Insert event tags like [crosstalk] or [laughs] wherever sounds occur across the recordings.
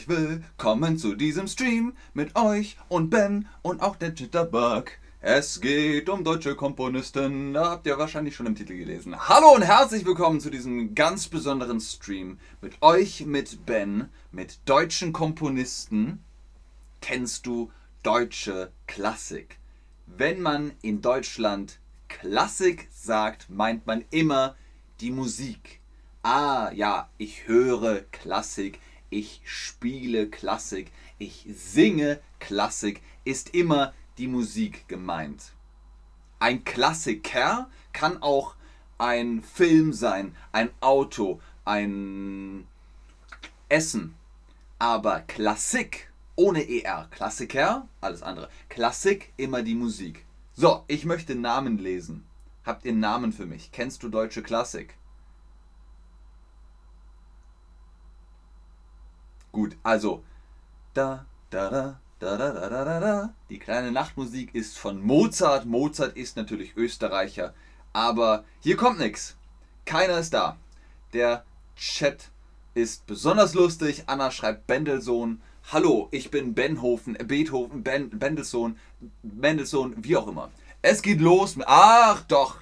Herzlich willkommen zu diesem Stream mit euch und Ben und auch der Jitterbug. Es geht um deutsche Komponisten, da habt ihr wahrscheinlich schon im Titel gelesen. Hallo und herzlich willkommen zu diesem ganz besonderen Stream mit euch, mit Ben, mit deutschen Komponisten. Kennst du deutsche Klassik? Wenn man in Deutschland Klassik sagt, meint man immer die Musik. Ah ja, ich höre Klassik, ich spiele Klassik, ich singe Klassik, ist immer die Musik gemeint. Ein Klassiker kann auch ein Film sein, ein Auto, ein Essen. Aber Klassik ohne ER, Klassiker, alles andere. Klassik immer die Musik. So, ich möchte Namen lesen. Habt ihr Namen für mich? Kennst du deutsche Klassik? Gut, also da da da da, da, da, da, da, da. Die kleine Nachtmusik ist von Mozart. Mozart ist natürlich Österreicher. Aber hier kommt nichts. Keiner ist da. Der Chat ist besonders lustig. Anna schreibt Bendelsohn. Hallo, ich bin Benhofen, Beethoven, ben, Bendelsohn, Mendelssohn, wie auch immer. Es geht los. Ach doch.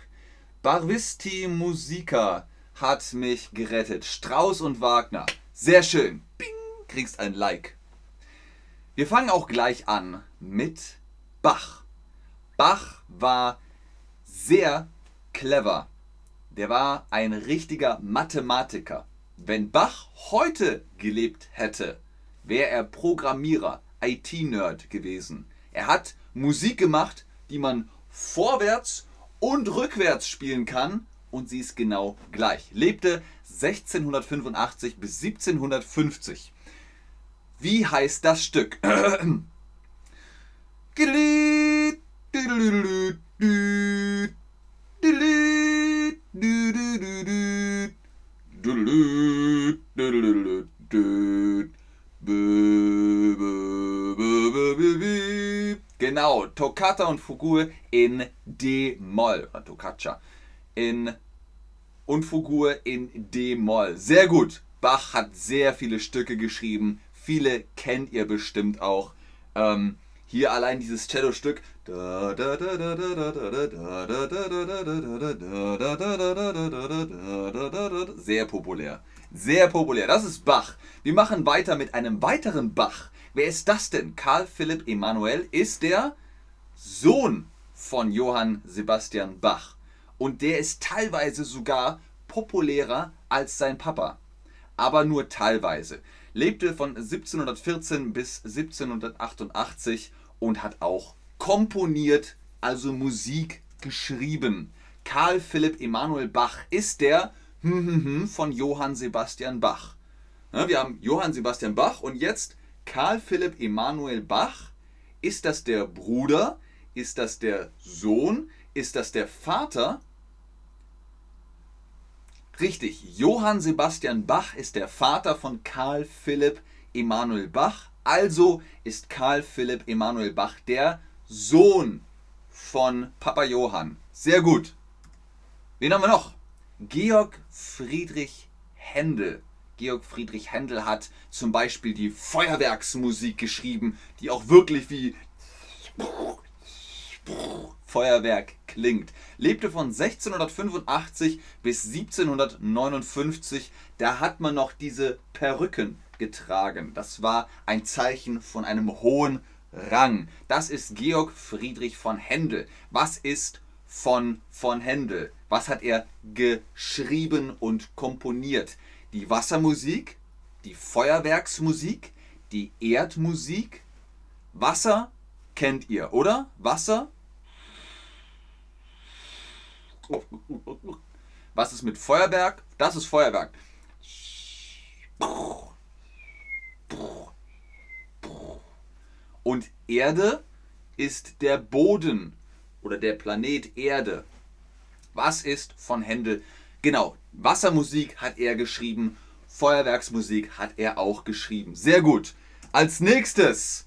Barvisti Musica hat mich gerettet. Strauß und Wagner. Sehr schön. Kriegst ein Like. Wir fangen auch gleich an mit Bach. Bach war sehr clever. Der war ein richtiger Mathematiker. Wenn Bach heute gelebt hätte, wäre er Programmierer, IT-Nerd gewesen. Er hat Musik gemacht, die man vorwärts und rückwärts spielen kann und sie ist genau gleich. Lebte 1685 bis 1750. Wie heißt das Stück? [clears throat] Genau, Toccata und Fugue in D-Moll. Toccaccia. In und Fugue in D-Moll. Sehr gut. Bach hat sehr viele Stücke geschrieben, Viele kennt ihr bestimmt auch. Ähm, hier allein dieses Cello-Stück. Sehr populär. Sehr populär. Das ist Bach. Wir machen weiter mit einem weiteren Bach. Wer ist das denn? Karl Philipp Emanuel ist der Sohn von Johann Sebastian Bach. Und der ist teilweise sogar populärer als sein Papa. Aber nur teilweise lebte von 1714 bis 1788 und hat auch komponiert, also Musik geschrieben. Karl Philipp Emanuel Bach ist der [laughs] von Johann Sebastian Bach. Wir haben Johann Sebastian Bach und jetzt Karl Philipp Emanuel Bach. Ist das der Bruder? Ist das der Sohn? Ist das der Vater? Richtig, Johann Sebastian Bach ist der Vater von Karl Philipp Emanuel Bach. Also ist Karl Philipp Emanuel Bach der Sohn von Papa Johann. Sehr gut. Wen haben wir noch? Georg Friedrich Händel. Georg Friedrich Händel hat zum Beispiel die Feuerwerksmusik geschrieben, die auch wirklich wie Feuerwerk klingt. Lebte von 1685 bis 1759. Da hat man noch diese Perücken getragen. Das war ein Zeichen von einem hohen Rang. Das ist Georg Friedrich von Händel. Was ist von von Händel? Was hat er geschrieben und komponiert? Die Wassermusik, die Feuerwerksmusik, die Erdmusik. Wasser kennt ihr, oder? Wasser Was ist mit Feuerwerk? Das ist Feuerwerk. Und Erde ist der Boden oder der Planet Erde. Was ist von Händel? Genau, Wassermusik hat er geschrieben, Feuerwerksmusik hat er auch geschrieben. Sehr gut. Als nächstes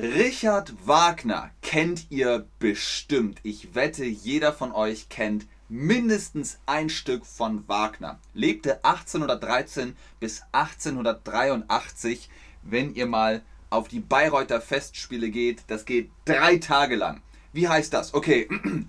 Richard Wagner kennt ihr bestimmt. Ich wette, jeder von euch kennt mindestens ein Stück von Wagner. Lebte 1813 bis 1883. Wenn ihr mal auf die Bayreuther Festspiele geht, das geht drei Tage lang. Wie heißt das? Okay. [clears throat]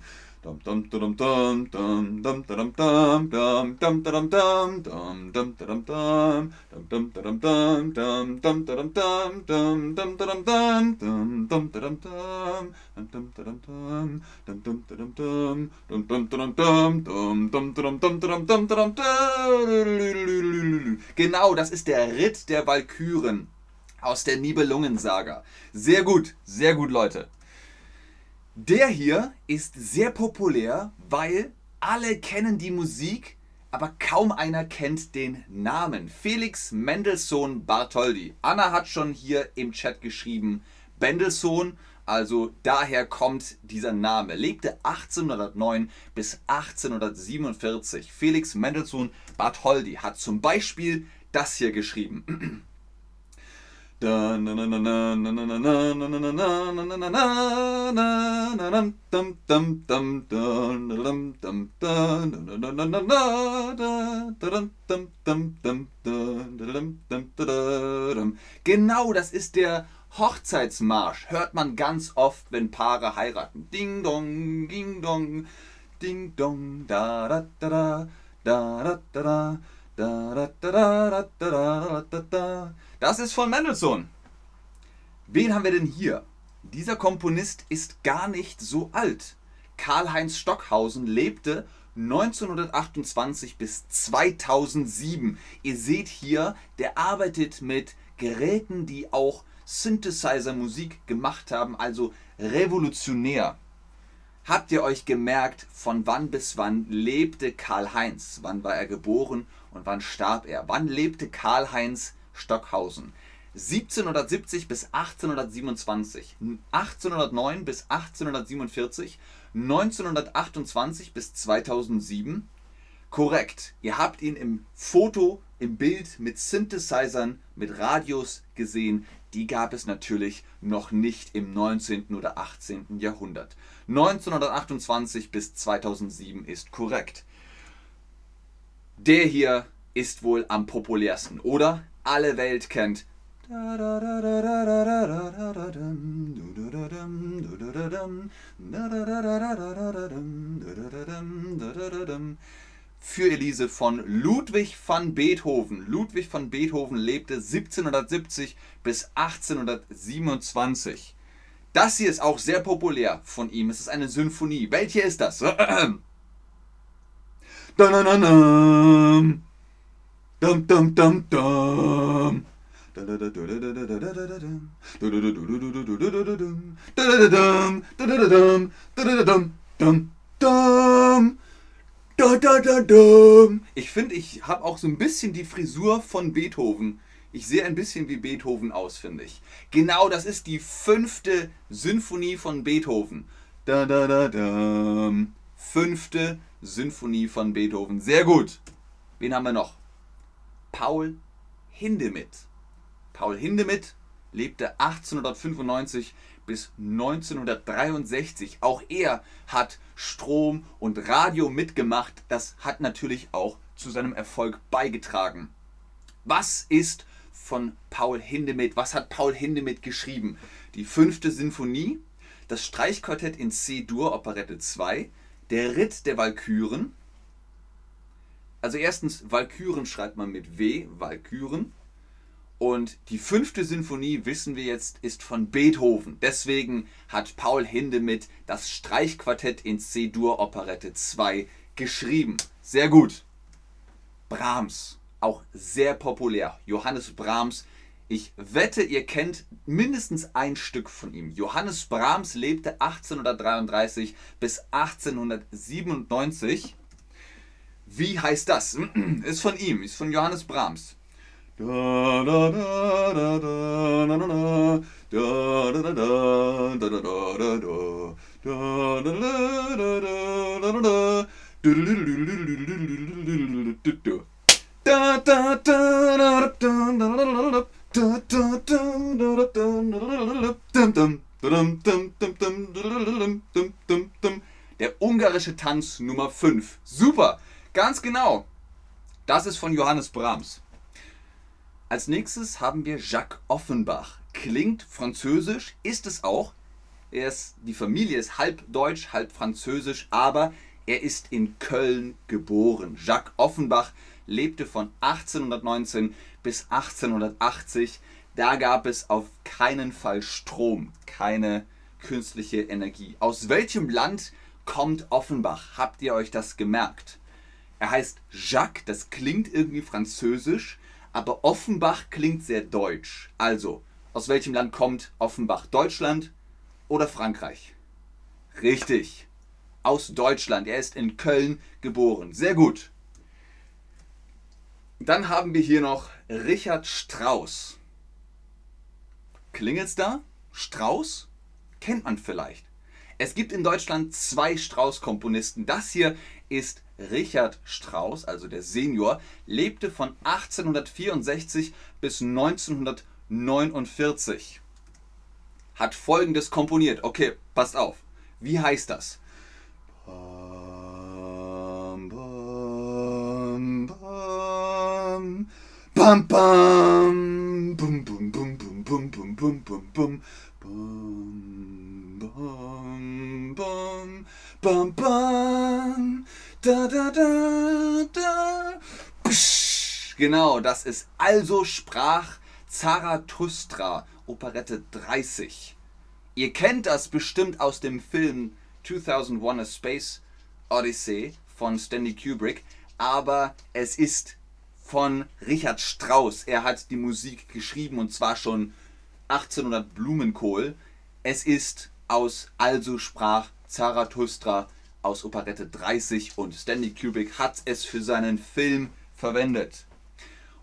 Genau, das ist der Ritt der Walküren aus der Nibelungensaga. Sehr gut, sehr gut, Leute. Der hier ist sehr populär, weil alle kennen die Musik, aber kaum einer kennt den Namen. Felix Mendelssohn Bartholdy. Anna hat schon hier im Chat geschrieben, Mendelssohn, also daher kommt dieser Name. Lebte 1809 bis 1847. Felix Mendelssohn Bartholdy hat zum Beispiel das hier geschrieben. [clears throat] Genau, das ist der Hochzeitsmarsch. Hört man ganz oft, wenn Paare heiraten. Ding dong, ding dong, ding dong, da da da da da da da da da da da da da das ist von Mendelssohn. Wen haben wir denn hier? Dieser Komponist ist gar nicht so alt. Karl-Heinz Stockhausen lebte 1928 bis 2007. Ihr seht hier, der arbeitet mit Geräten, die auch Synthesizer-Musik gemacht haben, also revolutionär. Habt ihr euch gemerkt, von wann bis wann lebte Karl-Heinz? Wann war er geboren und wann starb er? Wann lebte Karl-Heinz Stockhausen. 1770 bis 1827, 1809 bis 1847, 1928 bis 2007. Korrekt, ihr habt ihn im Foto, im Bild mit Synthesizern, mit Radios gesehen. Die gab es natürlich noch nicht im 19. oder 18. Jahrhundert. 1928 bis 2007 ist korrekt. Der hier ist wohl am populärsten, oder? Alle Welt kennt. Für Elise von Ludwig van Beethoven. Ludwig van Beethoven lebte 1770 bis 1827. Das hier ist auch sehr populär von ihm. Es ist eine Symphonie. Welche ist das? [clears throat] Dum dum dum dum. Ich finde, ich habe auch so ein bisschen die Frisur von Beethoven. Ich sehe ein bisschen wie Beethoven aus, finde ich. Genau, das ist die fünfte Sinfonie von Beethoven. Fünfte Sinfonie von Beethoven. Sehr gut. Wen haben wir noch? Paul Hindemith. Paul Hindemith lebte 1895 bis 1963. Auch er hat Strom und Radio mitgemacht. Das hat natürlich auch zu seinem Erfolg beigetragen. Was ist von Paul Hindemith? Was hat Paul Hindemith geschrieben? Die fünfte Sinfonie, das Streichquartett in C-Dur, Operette 2, der Ritt der Walküren, also erstens, Walküren schreibt man mit W, Walküren. Und die fünfte Sinfonie, wissen wir jetzt, ist von Beethoven. Deswegen hat Paul Hindemith das Streichquartett in C-Dur Operette 2 geschrieben. Sehr gut. Brahms, auch sehr populär. Johannes Brahms. Ich wette, ihr kennt mindestens ein Stück von ihm. Johannes Brahms lebte 1833 bis 1897. Wie heißt das? Ist von ihm, ist von Johannes Brahms. Der ungarische Tanz Nummer 5. Super! Ganz genau. Das ist von Johannes Brahms. Als nächstes haben wir Jacques Offenbach. Klingt französisch, ist es auch. Er ist, die Familie ist halb deutsch, halb französisch, aber er ist in Köln geboren. Jacques Offenbach lebte von 1819 bis 1880. Da gab es auf keinen Fall Strom, keine künstliche Energie. Aus welchem Land kommt Offenbach? Habt ihr euch das gemerkt? Er heißt Jacques, das klingt irgendwie französisch, aber Offenbach klingt sehr deutsch. Also, aus welchem Land kommt Offenbach? Deutschland oder Frankreich? Richtig. Aus Deutschland. Er ist in Köln geboren. Sehr gut. Dann haben wir hier noch Richard Strauss. Klingelt's da? Strauss? Kennt man vielleicht. Es gibt in Deutschland zwei Strauss-Komponisten. Das hier ist Richard Strauss, also der Senior, lebte von 1864 bis 1949. Hat folgendes komponiert. Okay, passt auf. Wie heißt das? Bam, bam, bam, bam, bam, bum, bum, bum, bum, bum, bum, bum, bum, bum, bam, bam, bam, bam, bam, da, da, da, da, psch. Genau, das ist also sprach Zarathustra, Operette 30. Ihr kennt das bestimmt aus dem Film 2001 A Space Odyssey von Stanley Kubrick, aber es ist von Richard Strauss. Er hat die Musik geschrieben und zwar schon 1800 Blumenkohl. Es ist aus Also sprach Zarathustra aus Operette 30 und Stanley Kubrick hat es für seinen Film verwendet.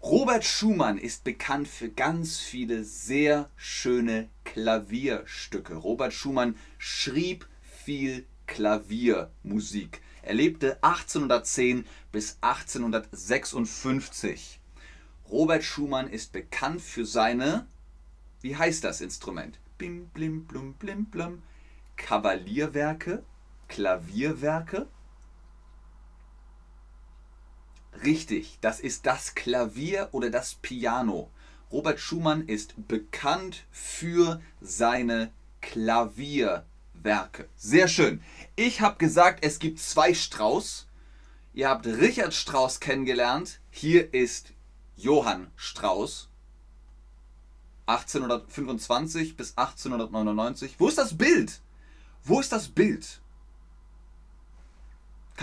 Robert Schumann ist bekannt für ganz viele sehr schöne Klavierstücke. Robert Schumann schrieb viel Klaviermusik. Er lebte 1810 bis 1856. Robert Schumann ist bekannt für seine, wie heißt das Instrument? Bim, blim, blum, blim, blum. Kavalierwerke, Klavierwerke. Richtig, das ist das Klavier oder das Piano. Robert Schumann ist bekannt für seine Klavierwerke. Sehr schön. Ich habe gesagt, es gibt zwei Strauß. Ihr habt Richard Strauss kennengelernt. Hier ist Johann Strauss. 1825 bis 1899. Wo ist das Bild? Wo ist das Bild?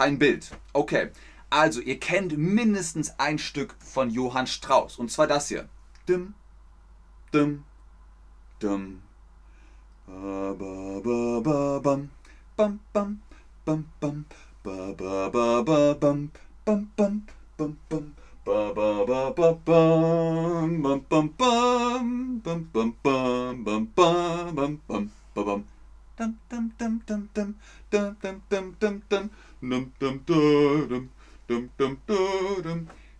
Kein Bild. Okay. Also, ihr kennt mindestens ein Stück von Johann Strauss. Und zwar das hier. Dim, dim, dim. Ba, ba, ba, ba, bam. Bam, bam, bam, bam. Ba, ba, ba, ba, bam. Bam, bam, bam, bam. Ba, ba, ba, ba, bam. Bam, bam, bam. Bam, bam, bam. Bam, bam, bam, bam, bam. Dum, dum, dum, dum, dum. Dum, dum, dum, dum, dum.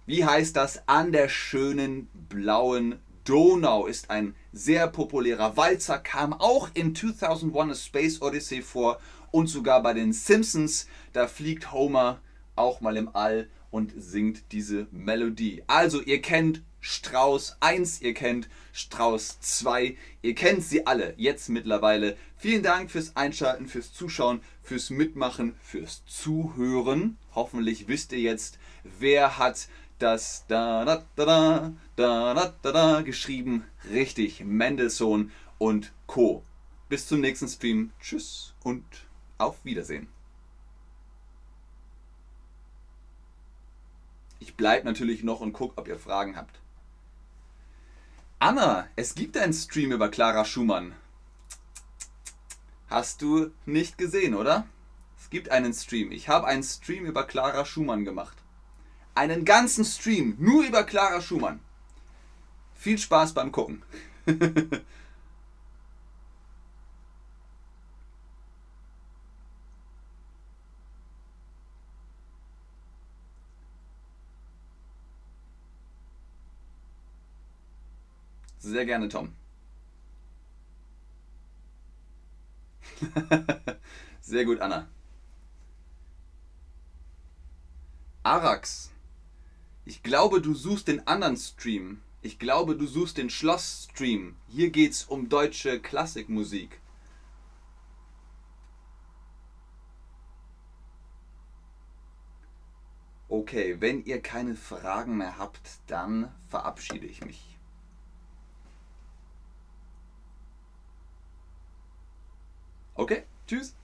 Wie heißt das? An der schönen blauen Donau ist ein sehr populärer Walzer, kam auch in 2001 A Space Odyssey vor und sogar bei den Simpsons. Da fliegt Homer auch mal im All und singt diese Melodie. Also ihr kennt Strauß 1, ihr kennt Strauß 2, ihr kennt sie alle jetzt mittlerweile. Vielen Dank fürs Einschalten, fürs Zuschauen, fürs Mitmachen, fürs Zuhören. Hoffentlich wisst ihr jetzt, wer hat das da da da da da da da geschrieben. Richtig, Mendelssohn und Co. Bis zum nächsten Stream. Tschüss und auf Wiedersehen. Ich bleibe natürlich noch und gucke, ob ihr Fragen habt. Anna, es gibt einen Stream über Clara Schumann. Hast du nicht gesehen, oder? Es gibt einen Stream. Ich habe einen Stream über Clara Schumann gemacht. Einen ganzen Stream nur über Clara Schumann. Viel Spaß beim Gucken. [laughs] Sehr gerne, Tom. [laughs] Sehr gut, Anna. Arax. Ich glaube, du suchst den anderen Stream. Ich glaube, du suchst den Schloss-Stream. Hier geht's um deutsche Klassikmusik. Okay, wenn ihr keine Fragen mehr habt, dann verabschiede ich mich. Okay, tschüss.